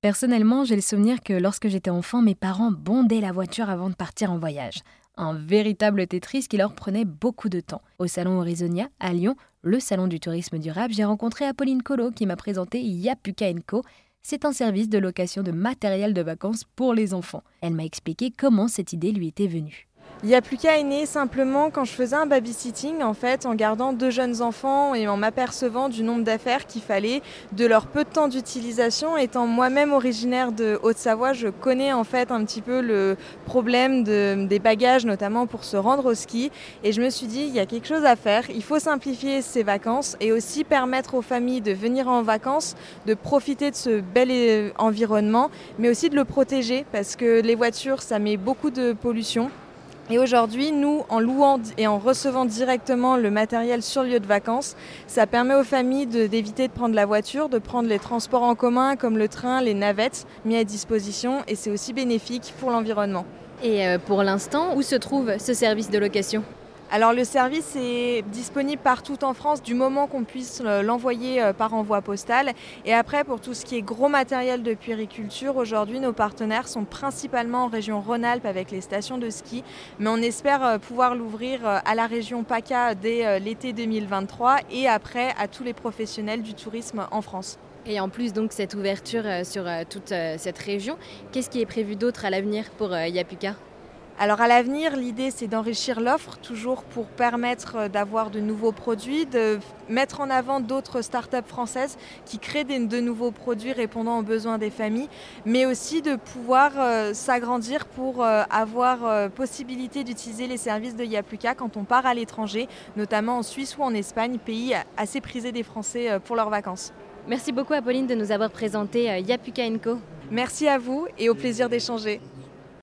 Personnellement, j'ai le souvenir que lorsque j'étais enfant, mes parents bondaient la voiture avant de partir en voyage. Un véritable Tetris qui leur prenait beaucoup de temps. Au salon Horizonia, à Lyon, le salon du tourisme durable, j'ai rencontré Apolline Colo qui m'a présenté Yapuka Co. C'est un service de location de matériel de vacances pour les enfants. Elle m'a expliqué comment cette idée lui était venue. Il n'y a plus qu'à né simplement quand je faisais un babysitting, en fait, en gardant deux jeunes enfants et en m'apercevant du nombre d'affaires qu'il fallait, de leur peu de temps d'utilisation. Étant moi-même originaire de Haute-Savoie, je connais en fait un petit peu le problème des bagages, notamment pour se rendre au ski. Et je me suis dit, il y a quelque chose à faire. Il faut simplifier ces vacances et aussi permettre aux familles de venir en vacances, de profiter de ce bel euh, environnement, mais aussi de le protéger parce que les voitures, ça met beaucoup de pollution. Et aujourd'hui, nous, en louant et en recevant directement le matériel sur lieu de vacances, ça permet aux familles d'éviter de, prendre la voiture, de prendre les transports en commun comme le train, les navettes mis à disposition et c'est aussi bénéfique pour l'environnement. Et euh, pour l'instant, où se trouve ce service de location? Alors le service est disponible partout en France du moment qu'on puisse l'envoyer euh, par envoi postal. Et après, pour tout ce qui est gros matériel de puériculture, aujourd'hui nos partenaires sont principalement en région Rhône-Alpes avec les stations de ski. Mais on espère euh, pouvoir l'ouvrir euh, à la région PACA dès l'été 2023 et après à tous les professionnels du tourisme en France. Et en plus donc cette ouverture sur toute cette région, qu'est-ce qui est prévu d'autre à l'avenir pour Yapuka? Alors à l'avenir, l'idée c'est d'enrichir l'offre, toujours pour permettre euh, d'avoir de nouveaux produits, de mettre en avant d'autres startups françaises qui créent de nouveaux produits répondant aux besoins des familles, mais aussi de pouvoir euh, s'agrandir pour euh, avoir possibilité d'utiliser les services de Yapluka quand on part à l'étranger, notamment en Suisse ou en Espagne, pays assez prisés des Français pour leurs vacances. Merci beaucoup Apolline de nous avoir présenté Yapuka Co. Merci à vous et au plaisir d'échanger.